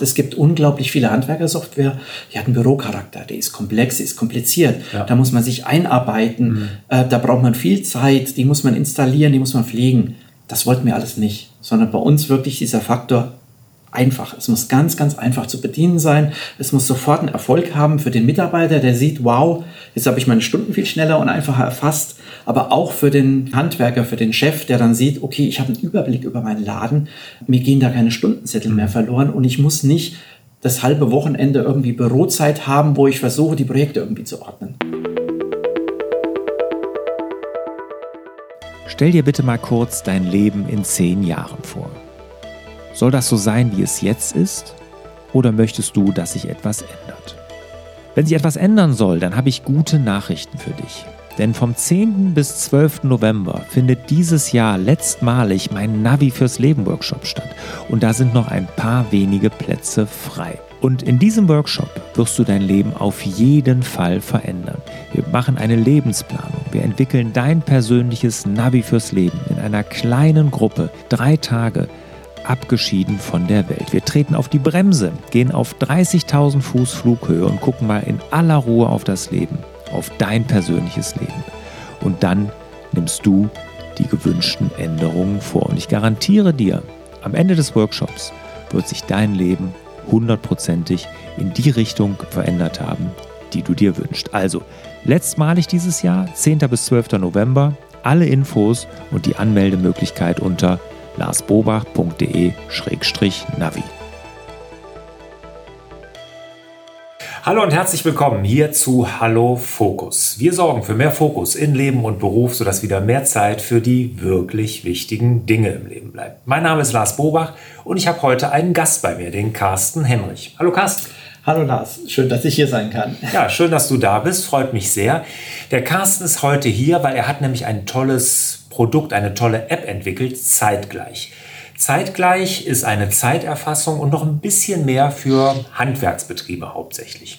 Es gibt unglaublich viele Handwerkersoftware, die hat einen Bürocharakter, die ist komplex, die ist kompliziert. Ja. Da muss man sich einarbeiten, mhm. äh, da braucht man viel Zeit, die muss man installieren, die muss man pflegen. Das wollten wir alles nicht, sondern bei uns wirklich dieser Faktor einfach. Es muss ganz, ganz einfach zu bedienen sein. Es muss sofort einen Erfolg haben für den Mitarbeiter, der sieht, wow, jetzt habe ich meine Stunden viel schneller und einfacher erfasst. Aber auch für den Handwerker, für den Chef, der dann sieht, okay, ich habe einen Überblick über meinen Laden. Mir gehen da keine Stundenzettel mehr verloren und ich muss nicht das halbe Wochenende irgendwie Bürozeit haben, wo ich versuche, die Projekte irgendwie zu ordnen. Stell dir bitte mal kurz dein Leben in zehn Jahren vor. Soll das so sein, wie es jetzt ist? Oder möchtest du, dass sich etwas ändert? Wenn sich etwas ändern soll, dann habe ich gute Nachrichten für dich. Denn vom 10. bis 12. November findet dieses Jahr letztmalig mein Navi fürs Leben Workshop statt. Und da sind noch ein paar wenige Plätze frei. Und in diesem Workshop wirst du dein Leben auf jeden Fall verändern. Wir machen eine Lebensplanung. Wir entwickeln dein persönliches Navi fürs Leben in einer kleinen Gruppe. Drei Tage abgeschieden von der Welt. Wir treten auf die Bremse, gehen auf 30.000 Fuß Flughöhe und gucken mal in aller Ruhe auf das Leben, auf dein persönliches Leben. Und dann nimmst du die gewünschten Änderungen vor. Und ich garantiere dir, am Ende des Workshops wird sich dein Leben hundertprozentig in die Richtung verändert haben, die du dir wünschst. Also, letztmalig dieses Jahr, 10. bis 12. November, alle Infos und die Anmeldemöglichkeit unter larsbobach.de-navi. Hallo und herzlich willkommen hier zu Hallo Fokus. Wir sorgen für mehr Fokus in Leben und Beruf, sodass wieder mehr Zeit für die wirklich wichtigen Dinge im Leben bleibt. Mein Name ist Lars Bobach und ich habe heute einen Gast bei mir, den Carsten Hemrich. Hallo Carsten. Hallo Lars, schön, dass ich hier sein kann. Ja, schön, dass du da bist, freut mich sehr. Der Carsten ist heute hier, weil er hat nämlich ein tolles Produkt, eine tolle App entwickelt, zeitgleich. Zeitgleich ist eine Zeiterfassung und noch ein bisschen mehr für Handwerksbetriebe hauptsächlich.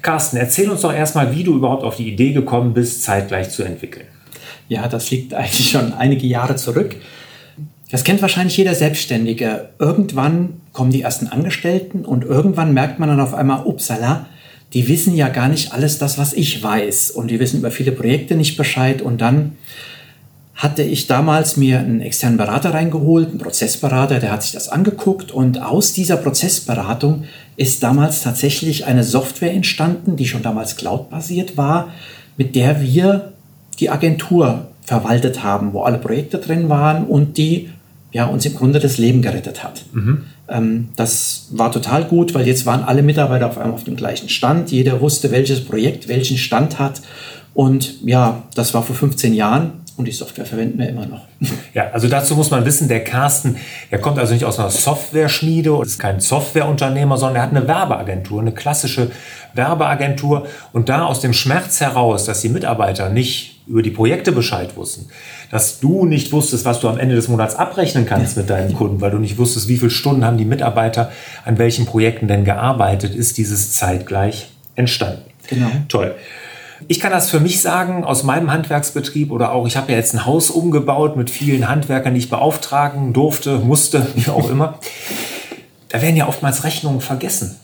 Carsten, erzähl uns doch erstmal, wie du überhaupt auf die Idee gekommen bist, zeitgleich zu entwickeln. Ja, das liegt eigentlich schon einige Jahre zurück. Das kennt wahrscheinlich jeder Selbstständige. Irgendwann kommen die ersten Angestellten und irgendwann merkt man dann auf einmal, upsala, die wissen ja gar nicht alles das, was ich weiß. Und die wissen über viele Projekte nicht Bescheid. Und dann hatte ich damals mir einen externen Berater reingeholt, einen Prozessberater, der hat sich das angeguckt und aus dieser Prozessberatung ist damals tatsächlich eine Software entstanden, die schon damals cloud-basiert war, mit der wir die Agentur verwaltet haben, wo alle Projekte drin waren und die ja, uns im Grunde das Leben gerettet hat. Mhm. Ähm, das war total gut, weil jetzt waren alle Mitarbeiter auf einmal auf dem gleichen Stand. Jeder wusste, welches Projekt welchen Stand hat. Und ja, das war vor 15 Jahren und die Software verwenden wir immer noch. Ja, also dazu muss man wissen, der Carsten, der kommt also nicht aus einer Software-Schmiede, ist kein Softwareunternehmer, sondern er hat eine Werbeagentur, eine klassische Werbeagentur. Und da aus dem Schmerz heraus, dass die Mitarbeiter nicht über die Projekte Bescheid wussten, dass du nicht wusstest, was du am Ende des Monats abrechnen kannst mit deinen Kunden, weil du nicht wusstest, wie viele Stunden haben die Mitarbeiter an welchen Projekten denn gearbeitet, ist dieses zeitgleich entstanden. Genau. Toll. Ich kann das für mich sagen, aus meinem Handwerksbetrieb oder auch, ich habe ja jetzt ein Haus umgebaut mit vielen Handwerkern, die ich beauftragen durfte, musste, wie auch immer. Da werden ja oftmals Rechnungen vergessen.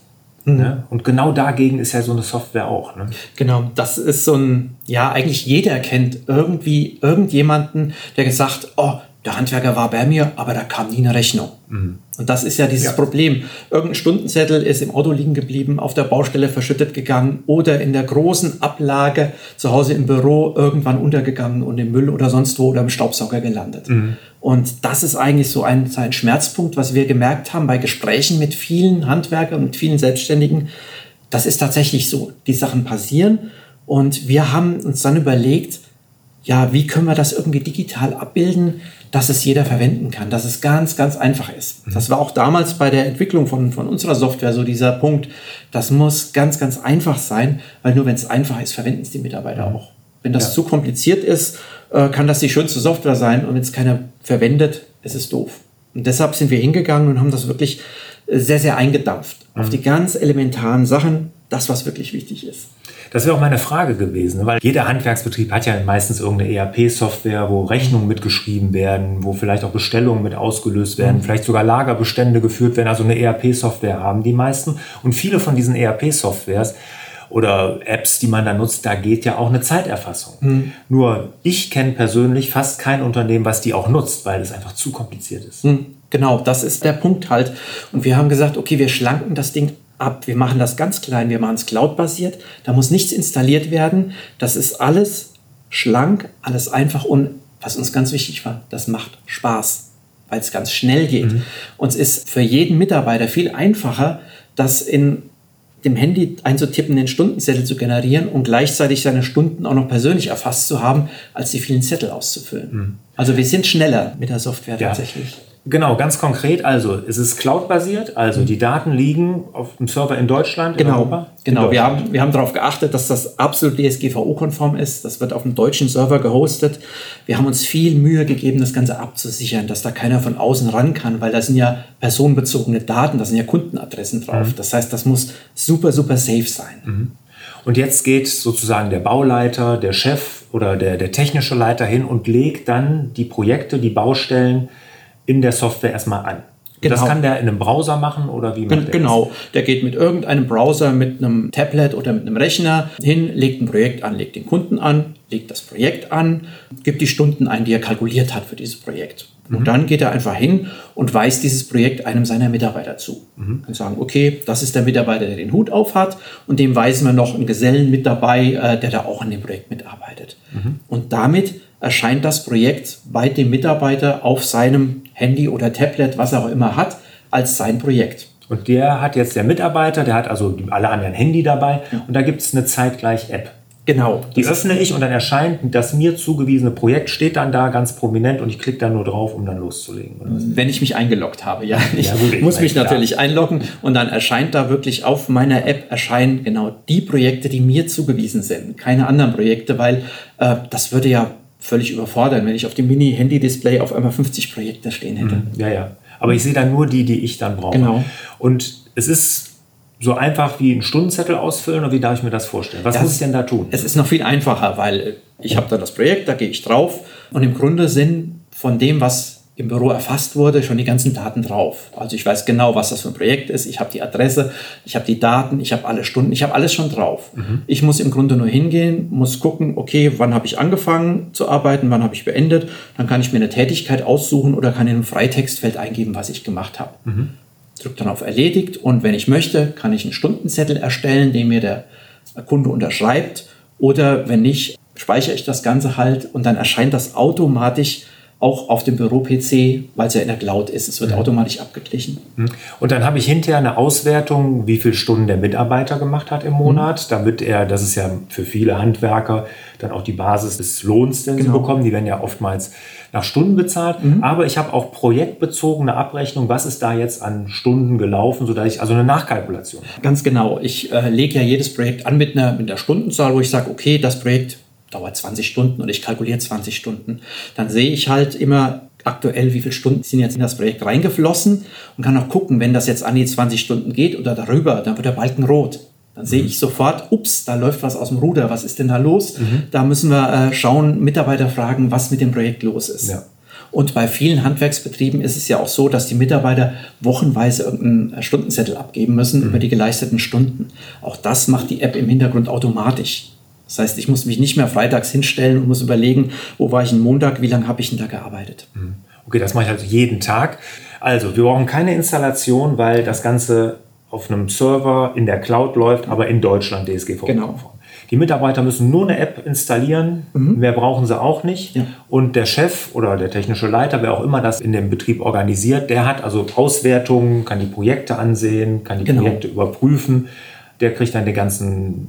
Mhm. Ne? Und genau dagegen ist ja so eine Software auch. Ne? Genau, das ist so ein, ja, eigentlich jeder kennt irgendwie irgendjemanden, der gesagt, oh, der Handwerker war bei mir, aber da kam nie eine Rechnung. Mhm. Und das ist ja dieses ja. Problem. Irgendein Stundenzettel ist im Auto liegen geblieben, auf der Baustelle verschüttet gegangen oder in der großen Ablage zu Hause im Büro irgendwann untergegangen und im Müll oder sonst wo oder im Staubsauger gelandet. Mhm. Und das ist eigentlich so ein, ein Schmerzpunkt, was wir gemerkt haben bei Gesprächen mit vielen Handwerkern, mit vielen Selbstständigen. Das ist tatsächlich so. Die Sachen passieren. Und wir haben uns dann überlegt, ja, wie können wir das irgendwie digital abbilden, dass es jeder verwenden kann, dass es ganz, ganz einfach ist. Mhm. Das war auch damals bei der Entwicklung von, von unserer Software so dieser Punkt. Das muss ganz, ganz einfach sein, weil nur wenn es einfach ist, verwenden es die Mitarbeiter mhm. auch. Wenn das ja. zu kompliziert ist, äh, kann das die schönste Software sein und wenn es keiner verwendet, ist es doof. Und deshalb sind wir hingegangen und haben das wirklich sehr, sehr eingedampft mhm. auf die ganz elementaren Sachen, das, was wirklich wichtig ist. Das wäre auch meine Frage gewesen, weil jeder Handwerksbetrieb hat ja meistens irgendeine ERP-Software, wo Rechnungen mitgeschrieben werden, wo vielleicht auch Bestellungen mit ausgelöst werden, mhm. vielleicht sogar Lagerbestände geführt werden, also eine ERP-Software haben die meisten. Und viele von diesen ERP-Softwares oder Apps, die man da nutzt, da geht ja auch eine Zeiterfassung. Mhm. Nur ich kenne persönlich fast kein Unternehmen, was die auch nutzt, weil es einfach zu kompliziert ist. Mhm. Genau, das ist der Punkt halt. Und wir haben gesagt, okay, wir schlanken das Ding ab. Wir machen das ganz klein, wir machen es cloud-basiert. Da muss nichts installiert werden. Das ist alles schlank, alles einfach und was uns ganz wichtig war, das macht Spaß, weil es ganz schnell geht. Mhm. Und es ist für jeden Mitarbeiter viel einfacher, das in dem Handy einzutippen, den Stundenzettel zu generieren und gleichzeitig seine Stunden auch noch persönlich erfasst zu haben, als die vielen Zettel auszufüllen. Mhm. Also wir sind schneller mit der Software ja. tatsächlich. Genau, ganz konkret. Also es ist cloud-basiert, also die Daten liegen auf dem Server in Deutschland, genau, in Europa. Genau, in wir haben, wir haben darauf geachtet, dass das absolut DSGVO-konform ist. Das wird auf dem deutschen Server gehostet. Wir haben uns viel Mühe gegeben, das Ganze abzusichern, dass da keiner von außen ran kann, weil da sind ja personenbezogene Daten, da sind ja Kundenadressen drauf. Mhm. Das heißt, das muss super, super safe sein. Mhm. Und jetzt geht sozusagen der Bauleiter, der Chef oder der, der technische Leiter hin und legt dann die Projekte, die Baustellen in der Software erstmal an. Genau. Das kann der in einem Browser machen oder wie macht der Genau, das? der geht mit irgendeinem Browser, mit einem Tablet oder mit einem Rechner hin, legt ein Projekt an, legt den Kunden an, legt das Projekt an, gibt die Stunden ein, die er kalkuliert hat für dieses Projekt. Mhm. Und dann geht er einfach hin und weist dieses Projekt einem seiner Mitarbeiter zu. Mhm. Kann sagen, okay, das ist der Mitarbeiter, der den Hut auf hat und dem weisen wir noch einen Gesellen mit dabei, äh, der da auch an dem Projekt mitarbeitet. Mhm. Und damit erscheint das Projekt bei dem Mitarbeiter auf seinem Handy oder Tablet, was er auch immer hat, als sein Projekt. Und der hat jetzt der Mitarbeiter, der hat also alle anderen Handy dabei ja. und da gibt es eine zeitgleich App. Genau. Die öffne ich und dann erscheint das mir zugewiesene Projekt, steht dann da ganz prominent und ich klicke dann nur drauf, um dann loszulegen. Wenn ich mich eingeloggt habe, ja. Ich ja, gut, muss mich natürlich klar. einloggen und dann erscheint da wirklich auf meiner App erscheinen genau die Projekte, die mir zugewiesen sind. Keine anderen Projekte, weil äh, das würde ja völlig überfordern, wenn ich auf dem Mini-Handy-Display auf einmal 50 Projekte stehen hätte. Mhm. Ja, ja. Aber ich sehe dann nur die, die ich dann brauche. Genau. Und es ist so einfach wie einen Stundenzettel ausfüllen oder wie darf ich mir das vorstellen? Was das, muss ich denn da tun? Es ist noch viel einfacher, weil ich habe da das Projekt, da gehe ich drauf und im Grunde sind von dem, was im Büro erfasst wurde, schon die ganzen Daten drauf. Also ich weiß genau, was das für ein Projekt ist. Ich habe die Adresse, ich habe die Daten, ich habe alle Stunden, ich habe alles schon drauf. Mhm. Ich muss im Grunde nur hingehen, muss gucken, okay, wann habe ich angefangen zu arbeiten, wann habe ich beendet. Dann kann ich mir eine Tätigkeit aussuchen oder kann in einem Freitextfeld eingeben, was ich gemacht habe. Mhm. Drück dann auf Erledigt und wenn ich möchte, kann ich einen Stundenzettel erstellen, den mir der Kunde unterschreibt. Oder wenn nicht, speichere ich das Ganze halt und dann erscheint das automatisch auch auf dem Büro-PC, weil es ja in der Cloud ist. Es wird mhm. automatisch abgeglichen. Mhm. Und dann habe ich hinterher eine Auswertung, wie viele Stunden der Mitarbeiter gemacht hat im Monat, mhm. damit er, das ist ja für viele Handwerker dann auch die Basis des Lohns, den genau. sie bekommen. Die werden ja oftmals nach Stunden bezahlt. Mhm. Aber ich habe auch projektbezogene Abrechnung, was ist da jetzt an Stunden gelaufen, sodass ich also eine Nachkalkulation habe. Ganz genau. Ich äh, lege ja jedes Projekt an mit einer, mit einer Stundenzahl, wo ich sage, okay, das Projekt dauert 20 Stunden und ich kalkuliere 20 Stunden, dann sehe ich halt immer aktuell, wie viele Stunden sind jetzt in das Projekt reingeflossen und kann auch gucken, wenn das jetzt an die 20 Stunden geht oder darüber, dann wird der Balken rot. Dann sehe mhm. ich sofort, ups, da läuft was aus dem Ruder, was ist denn da los? Mhm. Da müssen wir äh, schauen, Mitarbeiter fragen, was mit dem Projekt los ist. Ja. Und bei vielen Handwerksbetrieben ist es ja auch so, dass die Mitarbeiter wochenweise irgendeinen Stundenzettel abgeben müssen mhm. über die geleisteten Stunden. Auch das macht die App im Hintergrund automatisch. Das heißt, ich muss mich nicht mehr freitags hinstellen und muss überlegen, wo war ich am Montag, wie lange habe ich denn da gearbeitet. Mhm. Okay, das mache ich also jeden Tag. Also, wir brauchen keine Installation, weil das Ganze auf einem Server in der Cloud läuft, aber in Deutschland DSGVO. Genau. Die Mitarbeiter müssen nur eine App installieren, mhm. mehr brauchen sie auch nicht. Ja. Und der Chef oder der technische Leiter, wer auch immer das in dem Betrieb organisiert, der hat also Auswertungen, kann die Projekte ansehen, kann die genau. Projekte überprüfen. Der kriegt dann den ganzen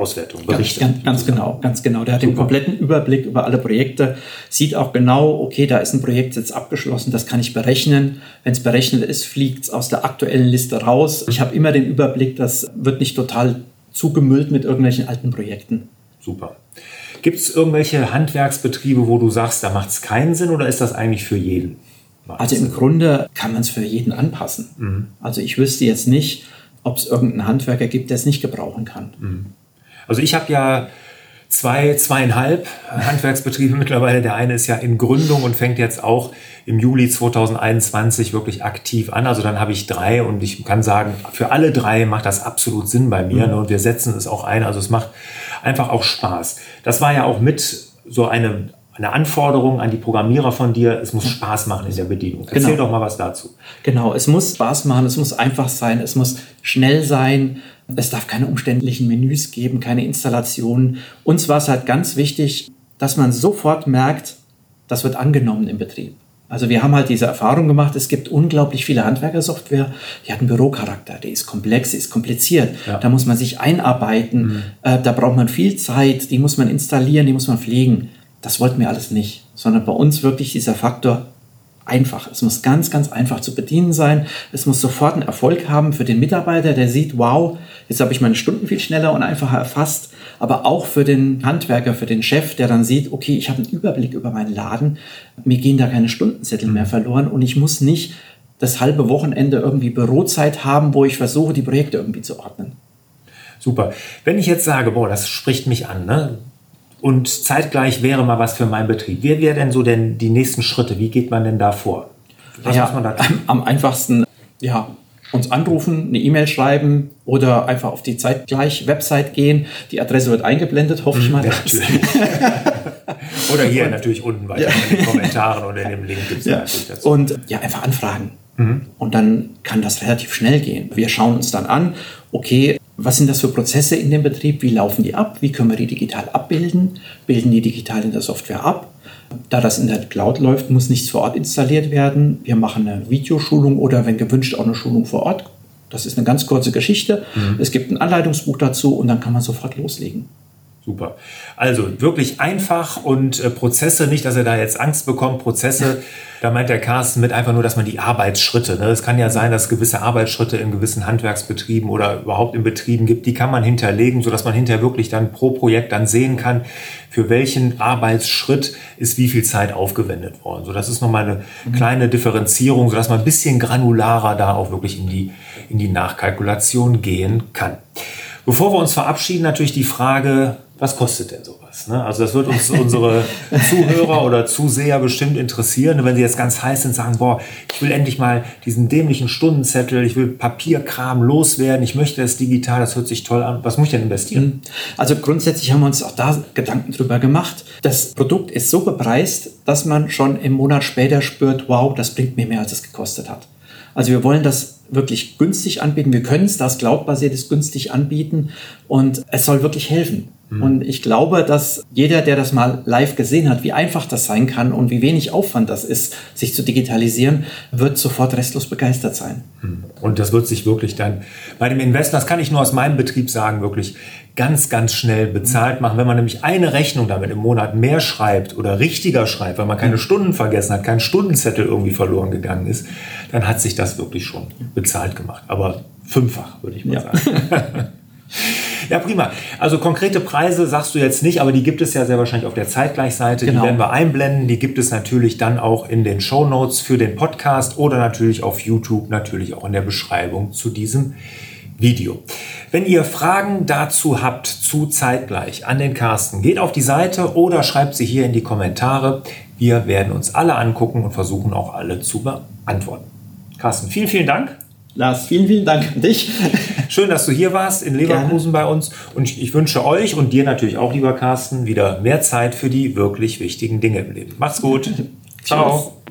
Auswertung, Berichte. Ganz, ganz genau, ganz genau. Der hat Super. den kompletten Überblick über alle Projekte, sieht auch genau, okay, da ist ein Projekt jetzt abgeschlossen, das kann ich berechnen. Wenn es berechnet ist, fliegt es aus der aktuellen Liste raus. Ich habe immer den Überblick, das wird nicht total zugemüllt mit irgendwelchen alten Projekten. Super. Gibt es irgendwelche Handwerksbetriebe, wo du sagst, da macht es keinen Sinn oder ist das eigentlich für jeden? Also im Grunde kann man es für jeden anpassen. Mhm. Also ich wüsste jetzt nicht, ob es irgendeinen Handwerker gibt, der es nicht gebrauchen kann. Mhm. Also ich habe ja zwei, zweieinhalb Handwerksbetriebe mittlerweile. Der eine ist ja in Gründung und fängt jetzt auch im Juli 2021 wirklich aktiv an. Also dann habe ich drei und ich kann sagen, für alle drei macht das absolut Sinn bei mir. Mhm. Und wir setzen es auch ein. Also es macht einfach auch Spaß. Das war ja auch mit so eine, eine Anforderung an die Programmierer von dir. Es muss Spaß machen in der Bedienung. Erzähl genau. doch mal was dazu. Genau, es muss Spaß machen, es muss einfach sein, es muss schnell sein. Es darf keine umständlichen Menüs geben, keine Installationen. Uns war es halt ganz wichtig, dass man sofort merkt, das wird angenommen im Betrieb. Also wir haben halt diese Erfahrung gemacht, es gibt unglaublich viele Handwerkersoftware, die hat einen Bürocharakter, die ist komplex, die ist kompliziert, ja. da muss man sich einarbeiten, mhm. äh, da braucht man viel Zeit, die muss man installieren, die muss man pflegen. Das wollten wir alles nicht, sondern bei uns wirklich dieser Faktor einfach. Es muss ganz, ganz einfach zu bedienen sein. Es muss sofort einen Erfolg haben für den Mitarbeiter, der sieht, wow, jetzt habe ich meine Stunden viel schneller und einfacher erfasst. Aber auch für den Handwerker, für den Chef, der dann sieht, okay, ich habe einen Überblick über meinen Laden. Mir gehen da keine Stundenzettel mehr verloren und ich muss nicht das halbe Wochenende irgendwie Bürozeit haben, wo ich versuche, die Projekte irgendwie zu ordnen. Super. Wenn ich jetzt sage, boah, das spricht mich an, ne? Und zeitgleich wäre mal was für meinen Betrieb. Wie wären denn so denn die nächsten Schritte? Wie geht man denn da vor? Was ja, muss man da tun? Am einfachsten, ja, uns anrufen, eine E-Mail schreiben oder einfach auf die zeitgleich Website gehen. Die Adresse wird eingeblendet, hoffe ich mhm, mal. Ja, oder hier und, natürlich unten weiter ja. in den Kommentaren oder in dem Link gibt es ja. natürlich dazu. Und ja, einfach anfragen. Mhm. Und dann kann das relativ schnell gehen. Wir schauen uns dann an, okay, was sind das für Prozesse in dem Betrieb? Wie laufen die ab? Wie können wir die digital abbilden? Bilden die digital in der Software ab? Da das in der Cloud läuft, muss nichts vor Ort installiert werden. Wir machen eine Videoschulung oder wenn gewünscht auch eine Schulung vor Ort. Das ist eine ganz kurze Geschichte. Mhm. Es gibt ein Anleitungsbuch dazu und dann kann man sofort loslegen. Super. Also wirklich einfach und äh, Prozesse, nicht, dass ihr da jetzt Angst bekommt, Prozesse, da meint der Carsten mit einfach nur, dass man die Arbeitsschritte, ne? es kann ja sein, dass es gewisse Arbeitsschritte in gewissen Handwerksbetrieben oder überhaupt in Betrieben gibt, die kann man hinterlegen, sodass man hinterher wirklich dann pro Projekt dann sehen kann, für welchen Arbeitsschritt ist wie viel Zeit aufgewendet worden. So, das ist nochmal eine mhm. kleine Differenzierung, sodass man ein bisschen granularer da auch wirklich in die, in die Nachkalkulation gehen kann. Bevor wir uns verabschieden, natürlich die Frage, was kostet denn sowas? Ne? Also das wird uns unsere Zuhörer oder Zuseher bestimmt interessieren, wenn sie jetzt ganz heiß sind, sagen, boah, ich will endlich mal diesen dämlichen Stundenzettel, ich will Papierkram loswerden, ich möchte das digital, das hört sich toll an. Was muss ich denn investieren? Hm. Also grundsätzlich haben wir uns auch da Gedanken drüber gemacht. Das Produkt ist so bepreist, dass man schon im Monat später spürt, wow, das bringt mir mehr, als es gekostet hat. Also wir wollen das wirklich günstig anbieten. Wir können es, das cloud-basiert ist, günstig anbieten und es soll wirklich helfen. Mhm. Und ich glaube, dass jeder, der das mal live gesehen hat, wie einfach das sein kann und wie wenig Aufwand das ist, sich zu digitalisieren, wird sofort restlos begeistert sein. Mhm. Und das wird sich wirklich dann bei dem Investor, das kann ich nur aus meinem Betrieb sagen, wirklich ganz, ganz schnell bezahlt machen. Wenn man nämlich eine Rechnung damit im Monat mehr schreibt oder richtiger schreibt, weil man keine mhm. Stunden vergessen hat, kein Stundenzettel irgendwie verloren gegangen ist, dann hat sich das wirklich schon bezahlt gemacht. Aber fünffach, würde ich mal ja. sagen. Ja, prima. Also konkrete Preise sagst du jetzt nicht, aber die gibt es ja sehr wahrscheinlich auf der Zeitgleichseite. Genau. Die werden wir einblenden. Die gibt es natürlich dann auch in den Show Notes für den Podcast oder natürlich auf YouTube, natürlich auch in der Beschreibung zu diesem Video. Wenn ihr Fragen dazu habt, zu zeitgleich an den Carsten, geht auf die Seite oder schreibt sie hier in die Kommentare. Wir werden uns alle angucken und versuchen auch alle zu beantworten. Carsten, vielen, vielen Dank. Lars, vielen, vielen Dank an dich. Schön, dass du hier warst in Leverkusen Gerne. bei uns. Und ich wünsche euch und dir natürlich auch, lieber Carsten, wieder mehr Zeit für die wirklich wichtigen Dinge im Leben. Macht's gut. Ciao.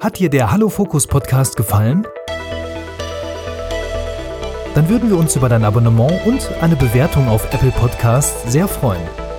Hat dir der Hallo Fokus Podcast gefallen? Dann würden wir uns über dein Abonnement und eine Bewertung auf Apple Podcasts sehr freuen.